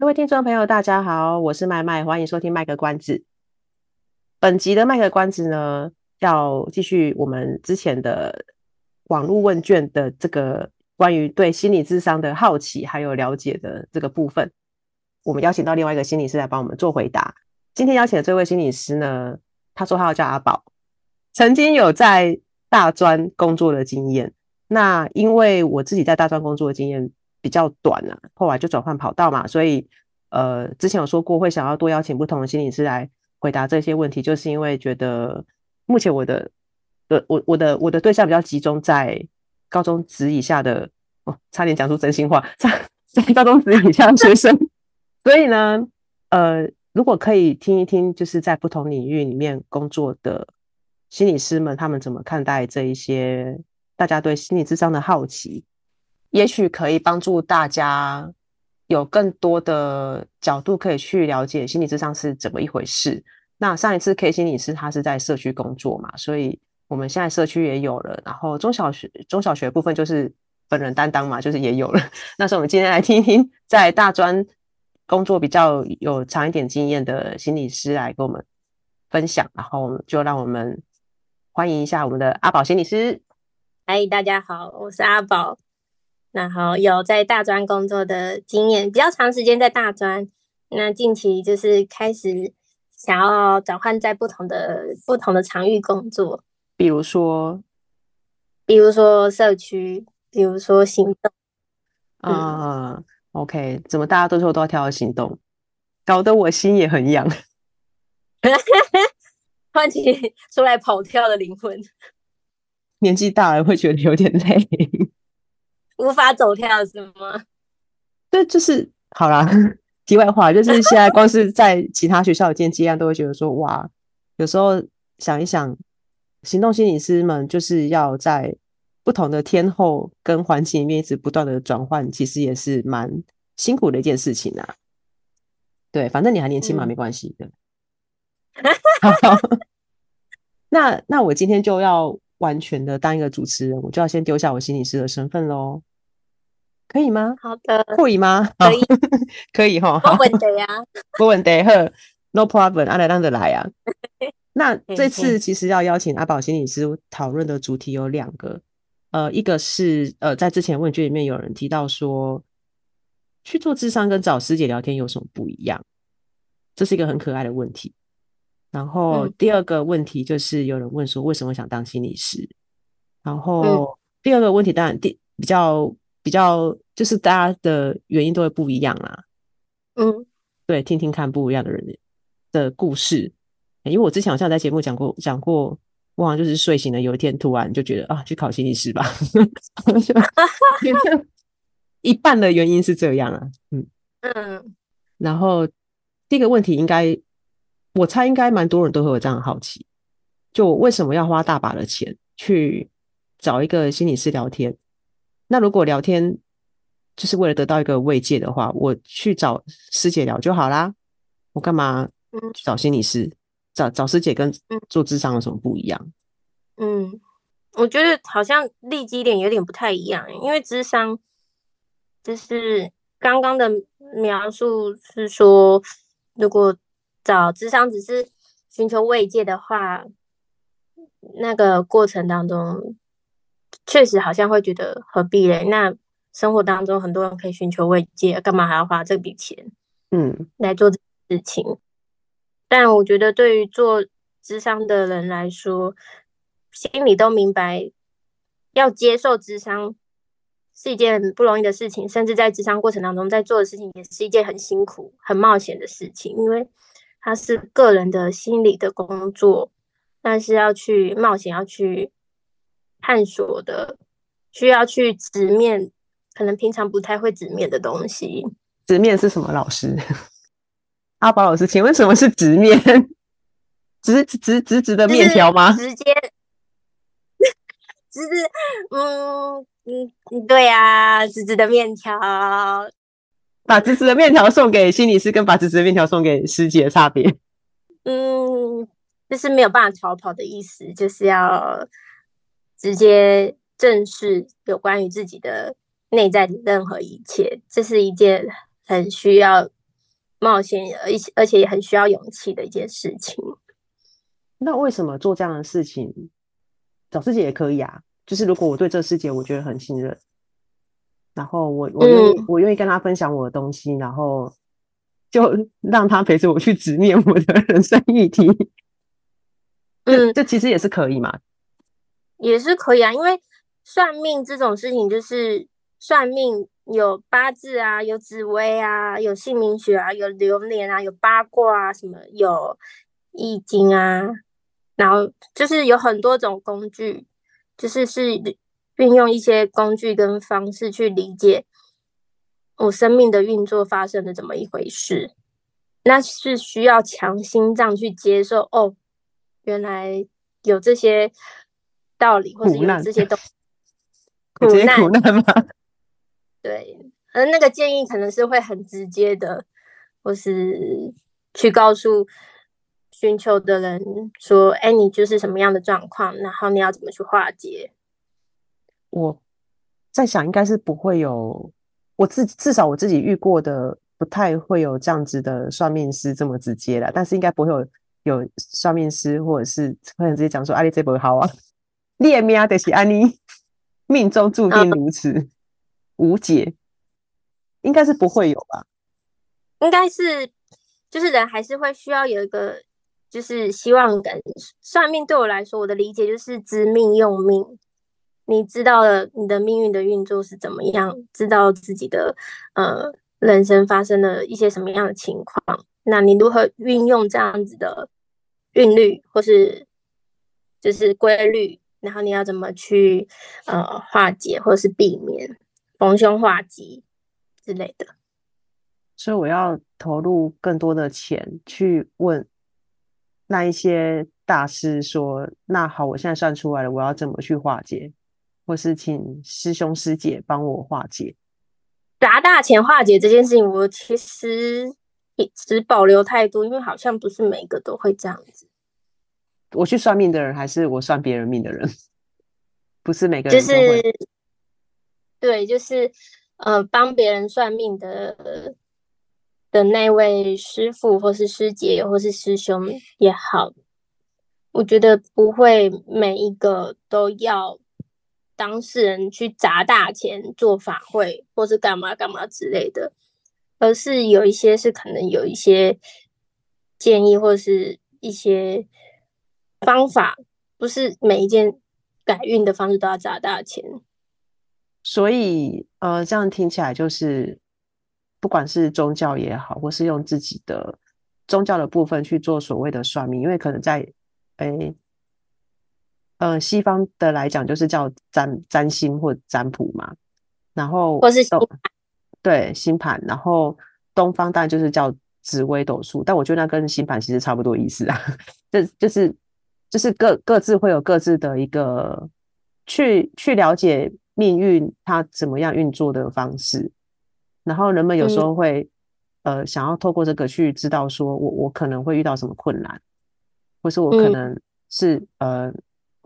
各位听众朋友，大家好，我是麦麦，欢迎收听《卖个关子》。本集的《卖个关子》呢，要继续我们之前的网络问卷的这个关于对心理智商的好奇还有了解的这个部分。我们邀请到另外一个心理师来帮我们做回答。今天邀请的这位心理师呢，他说他要叫阿宝，曾经有在大专工作的经验。那因为我自己在大专工作的经验。比较短了，啊，后来就转换跑道嘛，所以呃，之前有说过会想要多邀请不同的心理师来回答这些问题，就是因为觉得目前我的呃我我的我的对象比较集中在高中职以下的哦，差点讲出真心话，在在高中职以下的学生，所以呢，呃，如果可以听一听，就是在不同领域里面工作的心理师们，他们怎么看待这一些大家对心理智商的好奇。也许可以帮助大家有更多的角度可以去了解心理咨商是怎么一回事。那上一次 K 心理师他是在社区工作嘛，所以我们现在社区也有了。然后中小学中小学部分就是本人担当嘛，就是也有了。那所以我们今天来听听在大专工作比较有长一点经验的心理师来跟我们分享。然后就让我们欢迎一下我们的阿宝心理师。嗨，大家好，我是阿宝。然后有在大专工作的经验，比较长时间在大专。那近期就是开始想要转换在不同的不同的场域工作，比如说，比如说社区，比如说行动。啊、嗯 uh,，OK，怎么大家都说都要跳到行动，搞得我心也很痒，唤起 出来跑跳的灵魂。年纪大了会觉得有点累。无法走跳是吗？对，就是好啦。题外话，就是现在光是在其他学校见接案，都会觉得说哇，有时候想一想，行动心理师们就是要在不同的天候跟环境里面一直不断的转换，其实也是蛮辛苦的一件事情啊。对，反正你还年轻嘛，嗯、没关系的。那那我今天就要完全的当一个主持人，我就要先丢下我心理师的身份喽。可以吗？好的，可以吗？可以，可以哈。没问题呀，没问题。呵，No problem，阿来让着来啊。那这次其实要邀请阿宝心理师讨论的主题有两个，呃，一个是呃，在之前问卷里面有人提到说，去做智商跟找师姐聊天有什么不一样？这是一个很可爱的问题。然后第二个问题就是有人问说，为什么想当心理师？然后第二个问题当然第比较。比较就是大家的原因都会不一样啦，嗯，对，听听看不一样的人的故事，因为我之前好像在节目讲过讲过，我好像就是睡醒了，有一天突然就觉得啊，去考心理师吧，一半的原因是这样啊，嗯。嗯，然后第一个问题应该，我猜应该蛮多人都会有这样的好奇，就我为什么要花大把的钱去找一个心理师聊天？那如果聊天就是为了得到一个慰藉的话，我去找师姐聊就好啦。我干嘛去找心理师？嗯、找找师姐跟做智商有什么不一样？嗯，我觉得好像立基点有点不太一样，因为智商就是刚刚的描述是说，如果找智商只是寻求慰藉的话，那个过程当中。确实好像会觉得何必嘞？那生活当中很多人可以寻求慰藉，干嘛还要花这笔钱？嗯，来做这事情。但我觉得对于做智商的人来说，心里都明白，要接受智商是一件不容易的事情，甚至在智商过程当中在做的事情也是一件很辛苦、很冒险的事情，因为它是个人的心理的工作，但是要去冒险，要去。探索的需要去直面，可能平常不太会直面的东西。直面是什么？老师，阿宝老师，请问什么是直面？直直直直的面条吗？直接，直直，嗯嗯嗯，对呀、啊，直直的面条。把直直的面条送给心理师，跟把直直的面条送给师姐的差别？嗯，就是没有办法逃跑的意思，就是要直接正视有关于自己的内在的任何一切，这是一件很需要冒险，而且而且也很需要勇气的一件事情。那为什么做这样的事情？找师姐也可以啊。就是如果我对这个师姐我觉得很信任，然后我我愿意、嗯、我愿意跟他分享我的东西，然后就 让他陪着我去直面我的人生议题。嗯，这其实也是可以嘛。也是可以啊，因为算命这种事情，就是算命有八字啊，有紫微啊，有姓名学啊，有流年啊，有八卦啊，什么有易经啊。然后就是有很多种工具，就是是运用一些工具跟方式去理解我生命的运作发生的怎么一回事，那是需要强心脏去接受哦，原来有这些道理，或是有这些东西，苦难，苦难吗？对，而那个建议可能是会很直接的，或是去告诉。寻求的人说：“哎，你就是什么样的状况？然后你要怎么去化解？”我在想，应该是不会有我自至少我自己遇过的，不太会有这样子的算命师这么直接的。但是应该不会有有算命师或者是会直接讲说：“阿、啊、你这不好啊，你的命就是安妮命中注定如此，嗯、无解。”应该是不会有吧？应该是，就是人还是会需要有一个。就是希望感算命对我来说，我的理解就是知命用命。你知道了你的命运的运作是怎么样，知道自己的呃人生发生了一些什么样的情况，那你如何运用这样子的韵律或是就是规律，然后你要怎么去呃化解或是避免逢凶化吉之类的。所以我要投入更多的钱去问。那一些大师说：“那好，我现在算出来了，我要怎么去化解？或是请师兄师姐帮我化解？砸大钱化解这件事情，我其实持保留态度，因为好像不是每个都会这样子。我去算命的人，还是我算别人命的人？不是每个人。就是对，就是呃，帮别人算命的。”的那位师傅，或是师姐，或是师兄也好，我觉得不会每一个都要当事人去砸大钱做法会，或是干嘛干嘛之类的，而是有一些是可能有一些建议，或是一些方法，不是每一件改运的方式都要砸大钱。所以，呃，这样听起来就是。不管是宗教也好，或是用自己的宗教的部分去做所谓的算命，因为可能在诶、呃，西方的来讲就是叫占占星或占卜嘛，然后或是星，对星盘，然后东方当然就是叫紫微斗数，但我觉得那跟星盘其实差不多意思啊，就就是就是各各自会有各自的一个去去了解命运它怎么样运作的方式。然后人们有时候会，嗯、呃，想要透过这个去知道，说我我可能会遇到什么困难，或是我可能是、嗯、呃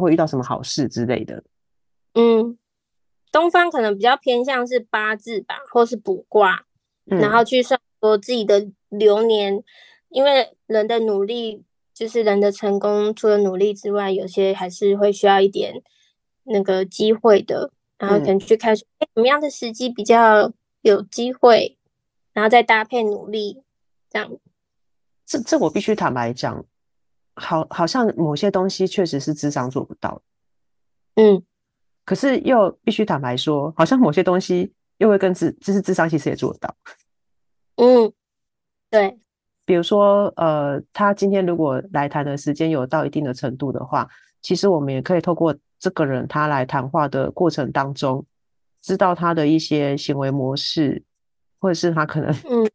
会遇到什么好事之类的。嗯，东方可能比较偏向是八字吧，或是卜卦，嗯、然后去算说自己的流年，因为人的努力就是人的成功，除了努力之外，有些还是会需要一点那个机会的，然后可能去看什么样的时机比较。有机会，然后再搭配努力，这样。这这我必须坦白讲，好，好像某些东西确实是智商做不到。嗯，可是又必须坦白说，好像某些东西又会跟智，就是智商其实也做得到。嗯，对。比如说，呃，他今天如果来谈的时间有到一定的程度的话，其实我们也可以透过这个人他来谈话的过程当中。知道他的一些行为模式，或者是他可能嗯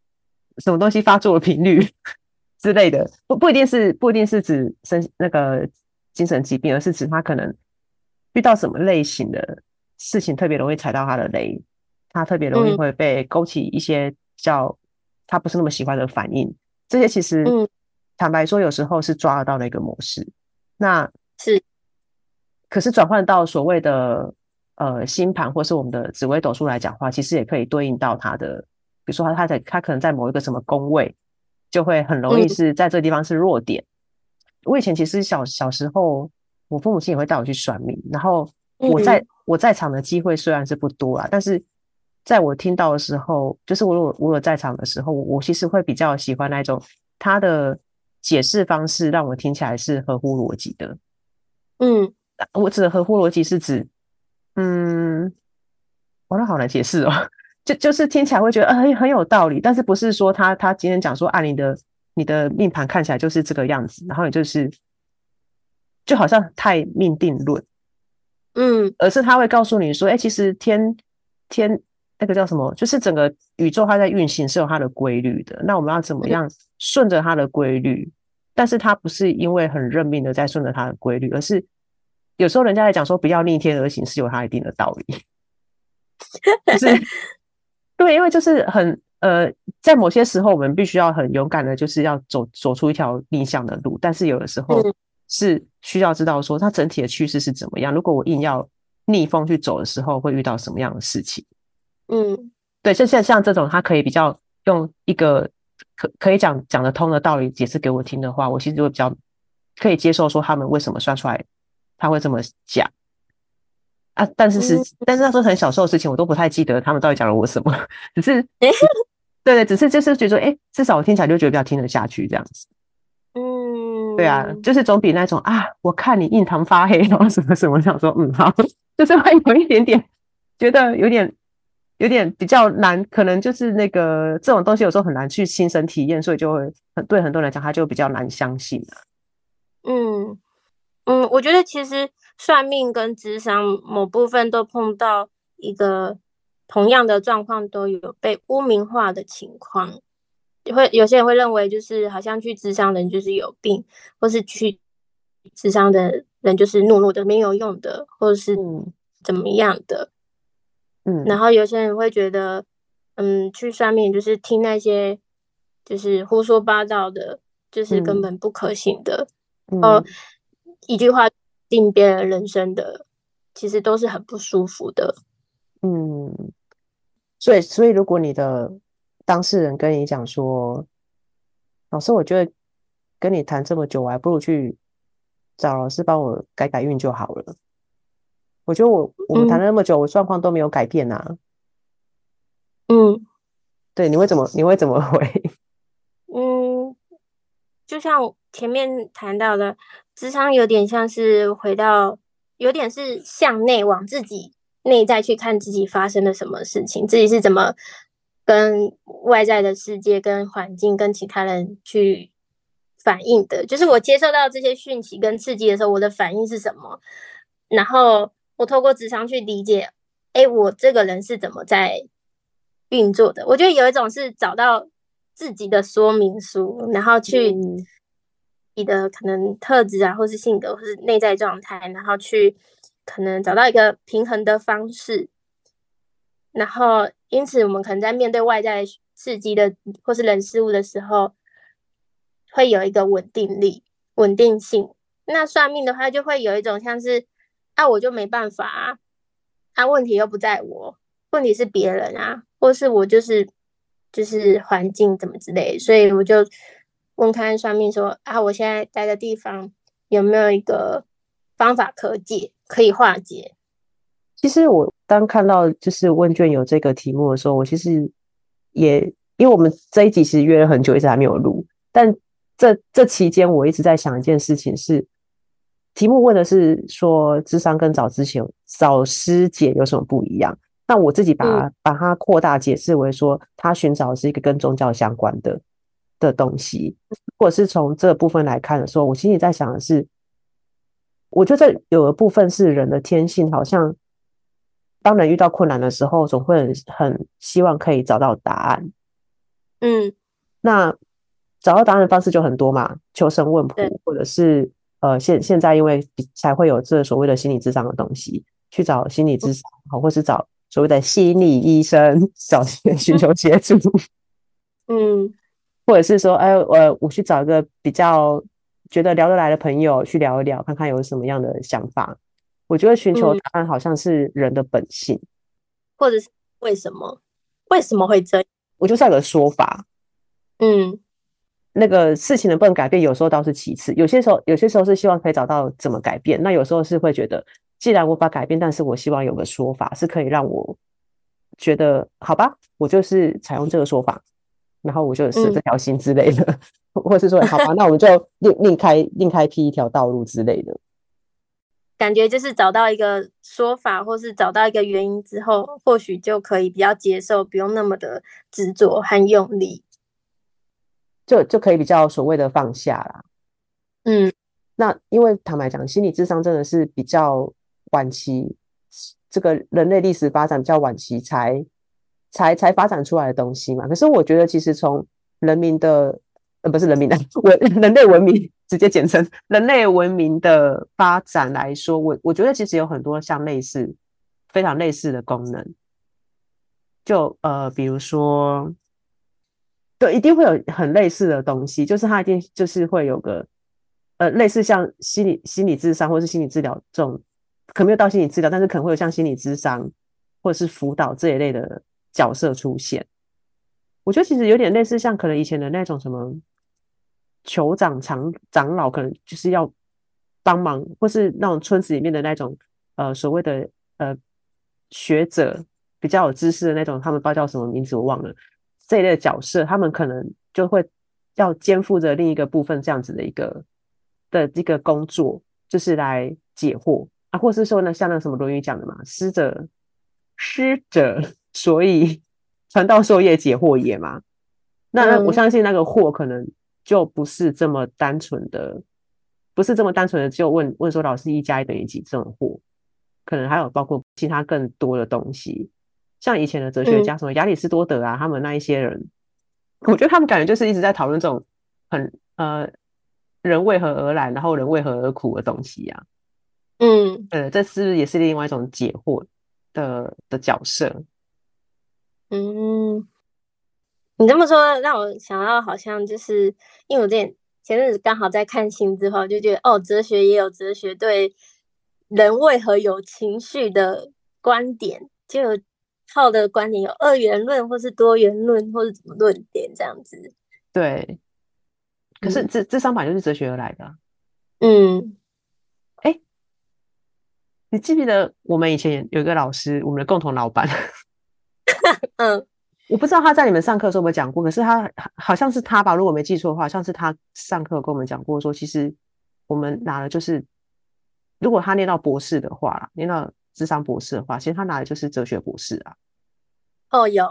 什么东西发作的频率之类的，不不一定是不一定是指身那个精神疾病，而是指他可能遇到什么类型的事情特别容易踩到他的雷，他特别容易会被勾起一些叫他不是那么喜欢的反应。这些其实坦白说，有时候是抓得到的一个模式。那是，可是转换到所谓的呃星盘或是我们的紫微斗数来讲话，其实也可以对应到他的，比如说他他在他可能在某一个什么宫位，就会很容易是在这个地方是弱点。嗯、我以前其实小小时候，我父母亲也会带我去算命，然后我在、嗯、我在场的机会虽然是不多啊，但是在我听到的时候，就是我有我有在场的时候，我其实会比较喜欢那种他的。解释方式让我听起来是合乎逻辑的。嗯，我指的合乎逻辑是指，嗯，我那好难解释哦。就就是听起来会觉得呃很很有道理，但是不是说他他今天讲说啊你的你的命盘看起来就是这个样子，然后也就是就好像太命定论，嗯，而是他会告诉你说，哎、欸，其实天天。那个叫什么？就是整个宇宙它在运行是有它的规律的。那我们要怎么样顺着它的规律？但是它不是因为很认命的在顺着它的规律，而是有时候人家在讲说不要逆天而行是有它一定的道理。就是对，因为就是很呃，在某些时候我们必须要很勇敢的，就是要走走出一条逆向的路。但是有的时候是需要知道说它整体的趋势是怎么样。如果我硬要逆风去走的时候，会遇到什么样的事情？嗯，对，像像像这种，他可以比较用一个可可以讲讲得通的道理解释给我听的话，我其实就会比较可以接受，说他们为什么算出来他会这么讲啊。但是是，嗯、但是那时候很小时候的事情，我都不太记得他们到底讲了我什么。只是，对对，只是就是觉得说，哎、欸，至少我听起来就觉得比较听得下去这样子。嗯，对啊，就是总比那种啊，我看你印堂发黑，然后什么什么，想说嗯好，就是会有一点点觉得有点。有点比较难，可能就是那个这种东西有时候很难去亲身体验，所以就会很对很多人来讲，他就比较难相信啊。嗯嗯，我觉得其实算命跟智商某部分都碰到一个同样的状况，都有被污名化的情况。会有些人会认为，就是好像去智商的人就是有病，或是去智商的人就是懦弱的、没有用的，或者是怎么样的。嗯，然后有些人会觉得，嗯，去算命就是听那些就是胡说八道的，就是根本不可信的，嗯、然后一句话定别人人生的，其实都是很不舒服的。嗯，所以所以如果你的当事人跟你讲说，老师，我觉得跟你谈这么久，我还不如去找老师帮我改改运就好了。我觉得我我们谈了那么久，嗯、我状况都没有改变呐、啊。嗯，对，你会怎么你会怎么回？就像前面谈到的，智商有点像是回到，有点是向内往自己内在去看自己发生了什么事情，自己是怎么跟外在的世界、跟环境、跟其他人去反应的。就是我接受到这些讯息跟刺激的时候，我的反应是什么？然后。我透过智商去理解，哎，我这个人是怎么在运作的？我觉得有一种是找到自己的说明书，然后去你的可能特质啊，或是性格，或是内在状态，然后去可能找到一个平衡的方式。然后，因此我们可能在面对外在刺激的或是人事物的时候，会有一个稳定力、稳定性。那算命的话，就会有一种像是。那、啊、我就没办法啊！啊，问题又不在我，问题是别人啊，或是我就是就是环境怎么之类，所以我就问看算命说啊，我现在待的地方有没有一个方法可解，可以化解？其实我当看到就是问卷有这个题目的时候，我其实也因为我们这一集其实约了很久，一直还没有录，但这这期间我一直在想一件事情是。题目问的是说，智商跟找之前、找师姐有什么不一样？那我自己把、嗯、把它扩大解释为说，他寻找的是一个跟宗教相关的的东西，或者是从这部分来看的时候，我心里在想的是，我觉得有的部分是人的天性，好像当人遇到困难的时候，总会很很希望可以找到答案。嗯，那找到答案的方式就很多嘛，求神问卜，或者是呃，现现在因为才会有这所谓的心理智商的东西，去找心理智商，好，或是找所谓的心理医生，找寻 求协助。嗯，或者是说，哎，我我去找一个比较觉得聊得来的朋友去聊一聊，看看有什么样的想法。我觉得寻求答案好像是人的本性，嗯、或者是为什么？为什么会这样？我就是要有个说法。嗯，那个事情能不能改变，有时候倒是其次。有些时候，有些时候是希望可以找到怎么改变。那有时候是会觉得，既然无法改变，但是我希望有个说法是可以让我觉得好吧，我就是采用这个说法，然后我就死这条心之类的，嗯、或者是说好吧，那我们就另另开另开辟一条道路之类的。感觉就是找到一个说法，或是找到一个原因之后，或许就可以比较接受，不用那么的执着和用力，就就可以比较所谓的放下啦。嗯，那因为坦白讲，心理智商真的是比较晚期，这个人类历史发展比较晚期才才才发展出来的东西嘛。可是我觉得，其实从人民的呃不是人民的 文人类文明。直接简称人类文明的发展来说，我我觉得其实有很多像类似非常类似的功能，就呃比如说，对，一定会有很类似的东西，就是它一定就是会有个呃类似像心理心理智商或是心理治疗这种，可能没有到心理治疗，但是可能会有像心理咨商或者是辅导这一类的角色出现。我觉得其实有点类似像可能以前的那种什么。酋长长长老可能就是要帮忙，或是那种村子里面的那种呃所谓的呃学者比较有知识的那种，他们不知道叫什么名字我忘了这一类的角色，他们可能就会要肩负着另一个部分这样子的一个的一个工作，就是来解惑啊，或是说呢像那什么《论语》讲的嘛，师者师者，所以传道授业解惑也嘛。那我相信那个惑可能。就不是这么单纯的，不是这么单纯的，就问问说老师一加一等于几这种货，可能还有包括其他更多的东西，像以前的哲学家什么亚里士多德啊，他们那一些人，我觉得他们感觉就是一直在讨论这种很呃人为何而来，然后人为何而苦的东西呀。嗯，呃，这是不是也是另外一种解惑的的角色？嗯。你这么说让我想到，好像就是因为我之前前阵子刚好在看新之后，就觉得哦，哲学也有哲学对人为何有情绪的观点，就有套的观点有二元论，或是多元论，或是怎么论点这样子。对，可是这这三版就是哲学而来的。嗯，你记不记得我们以前有一个老师，我们的共同老板？嗯。我不知道他在你们上课的时候有没有讲过，可是他好像是他吧，如果没记错的话，像是他上课跟我们讲过，说其实我们拿的就是，如果他念到博士的话，念到智商博士的话，其实他拿的就是哲学博士啊。哦，有，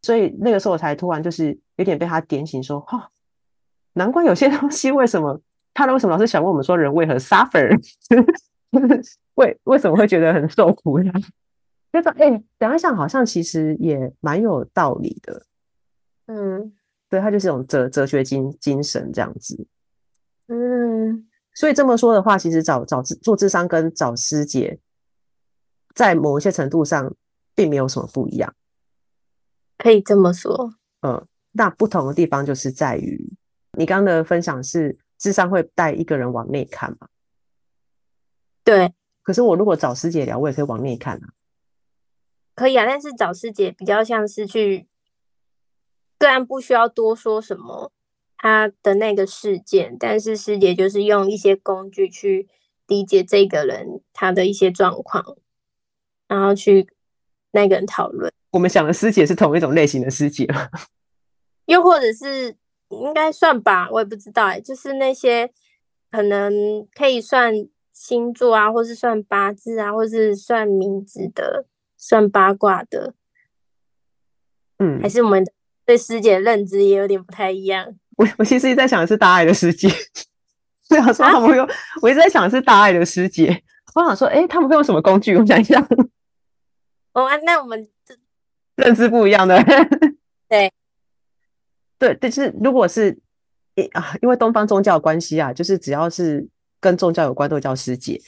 所以那个时候我才突然就是有点被他点醒，说哈、哦，难怪有些东西为什么他为什么老是想问我们说人为何 suffer，为为什么会觉得很受苦呢？觉得哎，想一想，好像其实也蛮有道理的。嗯，对，他就是一种哲哲学精精神这样子。嗯，所以这么说的话，其实找找做智商跟找师姐，在某一些程度上，并没有什么不一样。可以这么说。嗯，那不同的地方就是在于，你刚刚的分享是智商会带一个人往内看嘛？对。可是我如果找师姐聊，我也可以往内看啊。可以啊，但是找师姐比较像是去，虽然不需要多说什么他的那个事件，但是师姐就是用一些工具去理解这个人他的一些状况，然后去那个人讨论。我们想的师姐是同一种类型的师姐吗？又或者是应该算吧，我也不知道哎，就是那些可能可以算星座啊，或是算八字啊，或是算名字的。算八卦的，嗯，还是我们对师姐的认知也有点不太一样。我我其实一直在想的是大爱的师姐，对啊说他们会我一直在想的是大爱的师姐。我想说，哎、欸，他们会用什么工具？我想一下，哦，那我们认知不一样的。对，对，但是如果是啊，因为东方宗教关系啊，就是只要是跟宗教有关，都叫师姐。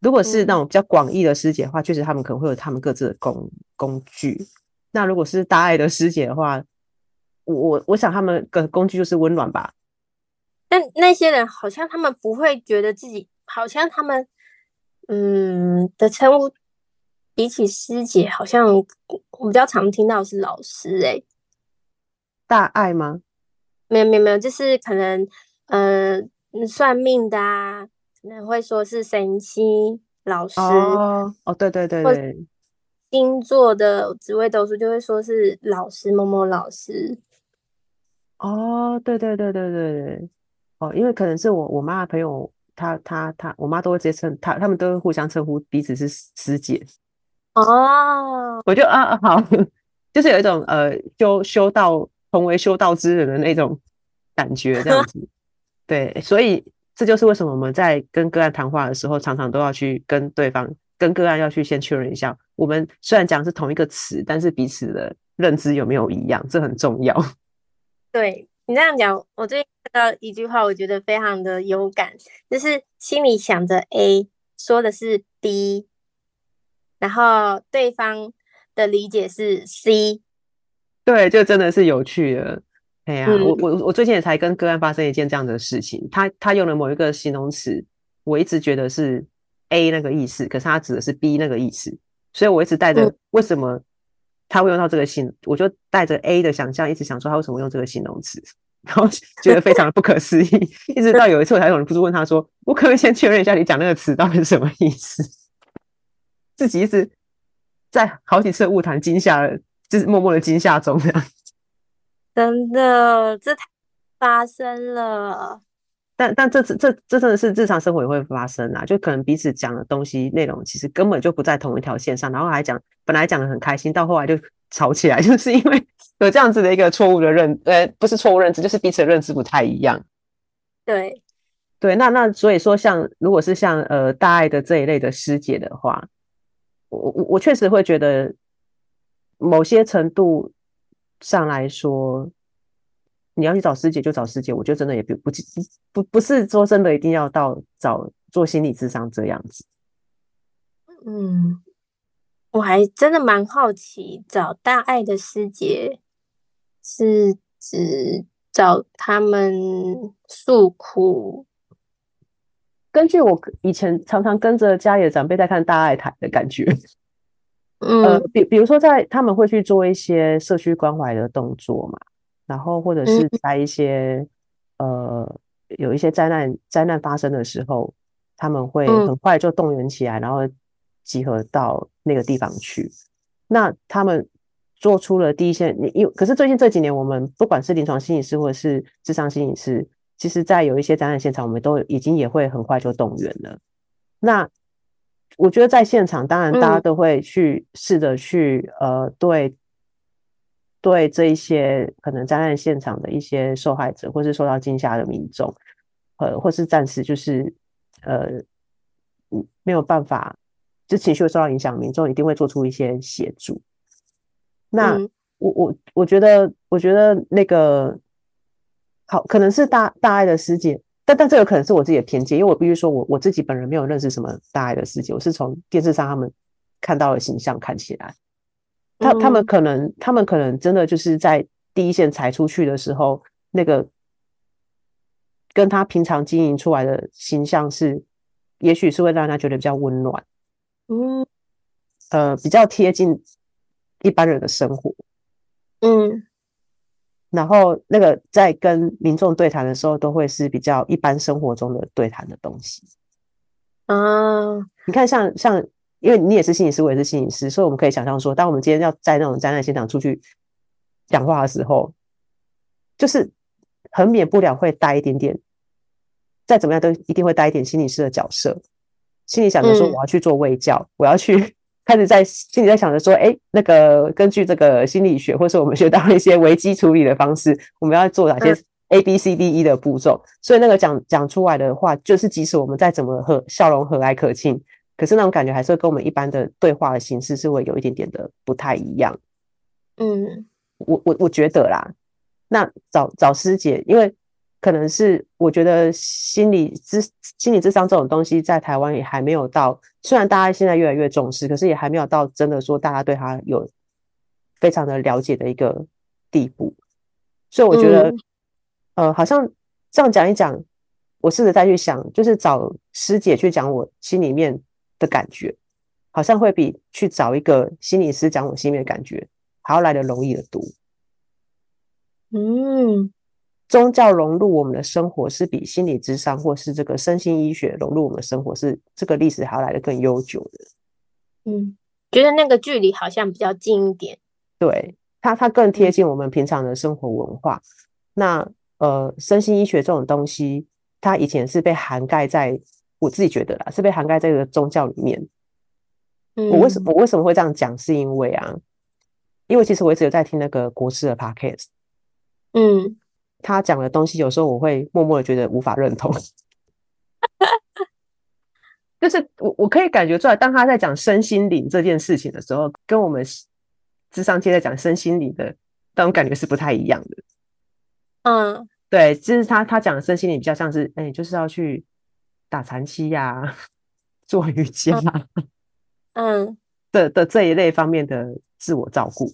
如果是那种比较广义的师姐的话，确实他们可能会有他们各自的工工具。那如果是大爱的师姐的话，我我我想他们的工具就是温暖吧。但那些人好像他们不会觉得自己，好像他们嗯的称呼比起师姐，好像我比较常听到是老师哎、欸。大爱吗？没有没有没有，就是可能呃算命的啊。可能会说是神仙老师哦，哦，对对对对，星座的紫微斗数就会说是老师某某老师。哦，对对对对对对，哦，因为可能是我我妈的朋友，她她她，我妈都会直接称她，他们都会互相称呼彼此是师姐。哦，我就啊好，就是有一种呃修修道同为修道之人的那种感觉，这样子。对，所以。这就是为什么我们在跟个案谈话的时候，常常都要去跟对方、跟个案要去先确认一下，我们虽然讲是同一个词，但是彼此的认知有没有一样，这很重要。对，你这样讲，我最近看到一句话，我觉得非常的有感，就是心里想着 A，说的是 B，然后对方的理解是 C。对，就真的是有趣的。哎呀，我我我最近也才跟个案发生一件这样的事情，他他用了某一个形容词，我一直觉得是 A 那个意思，可是他指的是 B 那个意思，所以我一直带着为什么他会用到这个形，我就带着 A 的想象，一直想说他为什么用这个形容词，然后 觉得非常的不可思议，一直到有一次我才有人不住问他说，我可不可以先确认一下你讲那个词到底是什么意思？自己一直在好几次误谈惊吓了，就是默默的惊吓中这样。真的，这发生了。但但这这这真的是日常生活也会发生啊！就可能彼此讲的东西内容，其实根本就不在同一条线上，然后还讲本来讲的很开心，到后来就吵起来，就是因为有这样子的一个错误的认，呃，不是错误认知，就是彼此的认知不太一样。对对，那那所以说像，像如果是像呃大爱的这一类的师姐的话，我我我确实会觉得某些程度。上来说，你要去找师姐就找师姐，我觉得真的也不不不不是说真的一定要到找做心理咨商这样子。嗯，我还真的蛮好奇，找大爱的师姐是指找他们诉苦。根据我以前常常跟着家里的长辈在看大爱台的感觉。呃，比比如说，在他们会去做一些社区关怀的动作嘛，然后或者是在一些、嗯、呃有一些灾难灾难发生的时候，他们会很快就动员起来，然后集合到那个地方去。那他们做出了第一线，你因可是最近这几年，我们不管是临床心理师或者是智商心理师，其实在有一些灾难现场，我们都已经也会很快就动员了。那我觉得在现场，当然大家都会去试着去、嗯、呃，对对这一些可能灾难现场的一些受害者，或是受到惊吓的民众，呃，或是暂时就是呃，没有办法，就情绪会受到影响，民众一定会做出一些协助。那、嗯、我我我觉得，我觉得那个好，可能是大大爱的师姐。但但这有可能是我自己的偏见，因为我必须说我我自己本人没有认识什么大爱的世界，我是从电视上他们看到的形象看起来，他他们可能他们可能真的就是在第一线踩出去的时候，那个跟他平常经营出来的形象是，也许是会让他觉得比较温暖，嗯，呃，比较贴近一般人的生活，嗯。然后那个在跟民众对谈的时候，都会是比较一般生活中的对谈的东西。啊，你看像，像像，因为你也是心理师，我也是心理师，所以我们可以想象说，当我们今天要在那种灾难现场出去讲话的时候，就是很免不了会带一点点，再怎么样都一定会带一点心理师的角色，心里想着说我要去做卫教，嗯、我要去。开始在心里在想着说，哎、欸，那个根据这个心理学，或是我们学到一些危机处理的方式，我们要做哪些 A B C D E 的步骤？所以那个讲讲出来的话，就是即使我们再怎么和笑容和蔼可亲，可是那种感觉还是会跟我们一般的对话的形式是会有一点点的不太一样。嗯，我我我觉得啦，那找找师姐，因为可能是我觉得心理智心理智商这种东西在台湾也还没有到，虽然大家现在越来越重视，可是也还没有到真的说大家对他有非常的了解的一个地步。所以我觉得，嗯、呃，好像这样讲一讲，我试着再去想，就是找师姐去讲我心里面的感觉，好像会比去找一个心理师讲我心里面的感觉还要来的容易的多。嗯，宗教融入我们的生活是比心理智商或是这个身心医学融入我们的生活是这个历史还要来的更悠久的。嗯，觉得那个距离好像比较近一点。对。它它更贴近我们平常的生活文化。嗯、那呃，身心医学这种东西，它以前是被涵盖在我自己觉得啦，是被涵盖在这个宗教里面。嗯、我为什么我为什么会这样讲？是因为啊，因为其实我一直有在听那个国师的 podcast。嗯，他讲的东西有时候我会默默的觉得无法认同。就是我我可以感觉出来，当他在讲身心灵这件事情的时候，跟我们。智商界在讲身心灵的那种感觉是不太一样的。嗯，对，就是他他讲的身心灵比较像是，哎、欸，就是要去打禅期呀，做瑜伽，嗯的的这一类方面的自我照顾。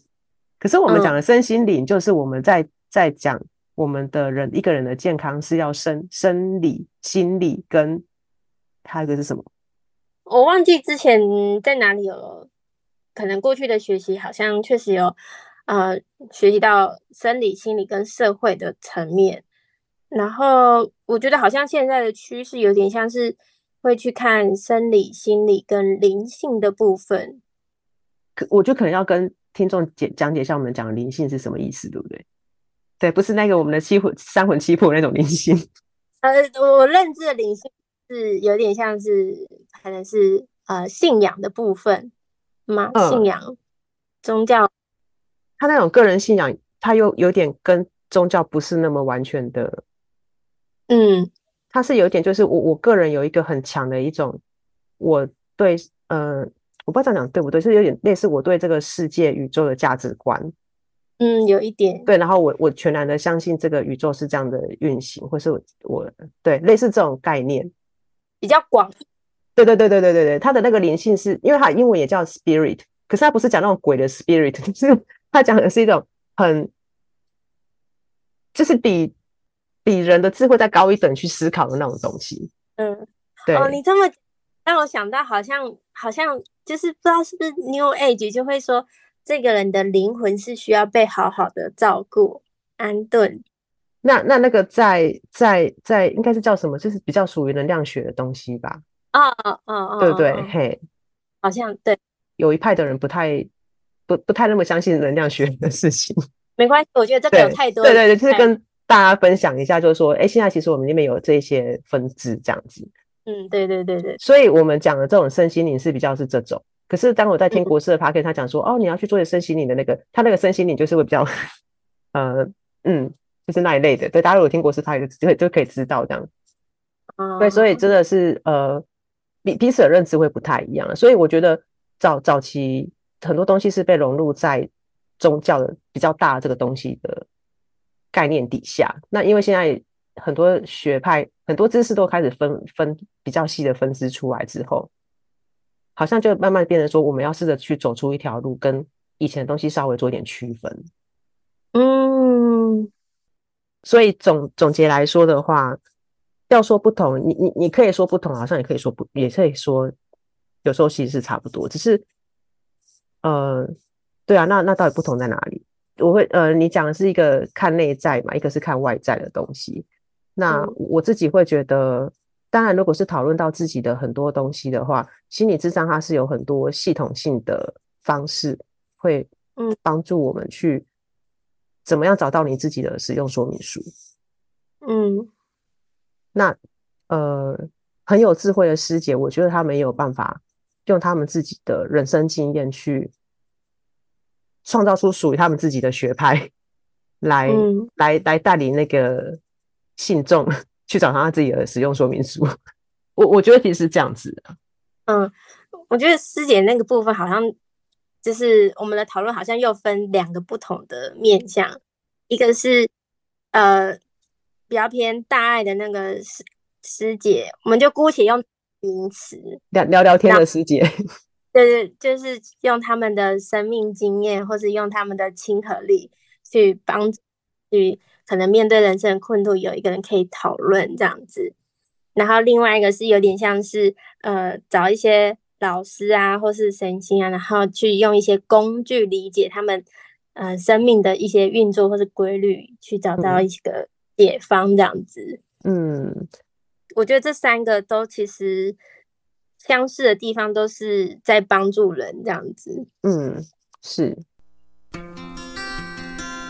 可是我们讲的身心灵，就是我们在在讲我们的人一个人的健康是要生生理、心理跟还有一个是什么？我忘记之前在哪里有。可能过去的学习好像确实有，呃，学习到生理、心理跟社会的层面。然后我觉得好像现在的趋势有点像是会去看生理、心理跟灵性的部分。可我就可能要跟听众解讲解一下我们讲的灵性是什么意思，对不对？对，不是那个我们的七魂、三魂七魄那种灵性。呃，我认知的灵性是有点像是可能是呃信仰的部分。吗？信仰、嗯、宗教，他那种个人信仰，他又有点跟宗教不是那么完全的。嗯，他是有点，就是我我个人有一个很强的一种，我对呃，我不知道这样讲对不对，就是有点类似我对这个世界宇宙的价值观。嗯，有一点对，然后我我全然的相信这个宇宙是这样的运行，或是我我对类似这种概念比较广。对对对对对对对，它的那个灵性是因为它英文也叫 spirit，可是它不是讲那种鬼的 spirit，就是它讲的是一种很，就是比比人的智慧再高一等去思考的那种东西。嗯，对。哦，你这么让我想到，好像好像就是不知道是不是 New Age 就会说，这个人的灵魂是需要被好好的照顾、安顿。那那那个在在在应该是叫什么？就是比较属于能量学的东西吧。哦哦哦！对不对？嘿，好像对。有一派的人不太不不太那么相信能量学的事情。没关系，我觉得这个有太多。对对对，就是跟大家分享一下，就是说，哎，现在其实我们那边有这些分支这样子。嗯，对对对对。所以我们讲的这种身心灵是比较是这种。可是当我在听国师的 Podcast，他讲说，哦，你要去做一些身心灵的那个，他那个身心灵就是会比较，呃，嗯，就是那一类的。对，大家如果听国师，他也就会就可以知道这样。嗯。对，所以真的是呃。彼彼此的认知会不太一样，所以我觉得早早期很多东西是被融入在宗教的比较大的这个东西的概念底下。那因为现在很多学派、很多知识都开始分分比较细的分支出来之后，好像就慢慢变成说，我们要试着去走出一条路，跟以前的东西稍微做一点区分。嗯，所以总总结来说的话。要说不同，你你你可以说不同，好像也可以说不，也可以说有时候其实是差不多，只是呃，对啊，那那到底不同在哪里？我会呃，你讲的是一个看内在嘛，一个是看外在的东西。那我自己会觉得，当然，如果是讨论到自己的很多东西的话，心理智商它是有很多系统性的方式，会嗯。帮助我们去怎么样找到你自己的使用说明书，嗯。那呃，很有智慧的师姐，我觉得他们也有办法用他们自己的人生经验去创造出属于他们自己的学派，来、嗯、来来带领那个信众去找他自己的使用说明书。我我觉得其实是这样子的。嗯，我觉得师姐那个部分好像就是我们的讨论好像又分两个不同的面向，一个是呃比较偏大爱的那个师师姐，我们就姑且用名词聊聊聊天的师姐，对对，就是用他们的生命经验，或是用他们的亲和力去帮助，去可能面对人生的困顿，有一个人可以讨论这样子。然后另外一个是有点像是呃找一些老师啊，或是神仙啊，然后去用一些工具理解他们呃生命的一些运作或是规律，去找到一个解方这样子。嗯，我觉得这三个都其实相似的地方都是在帮助人这样子。嗯，是。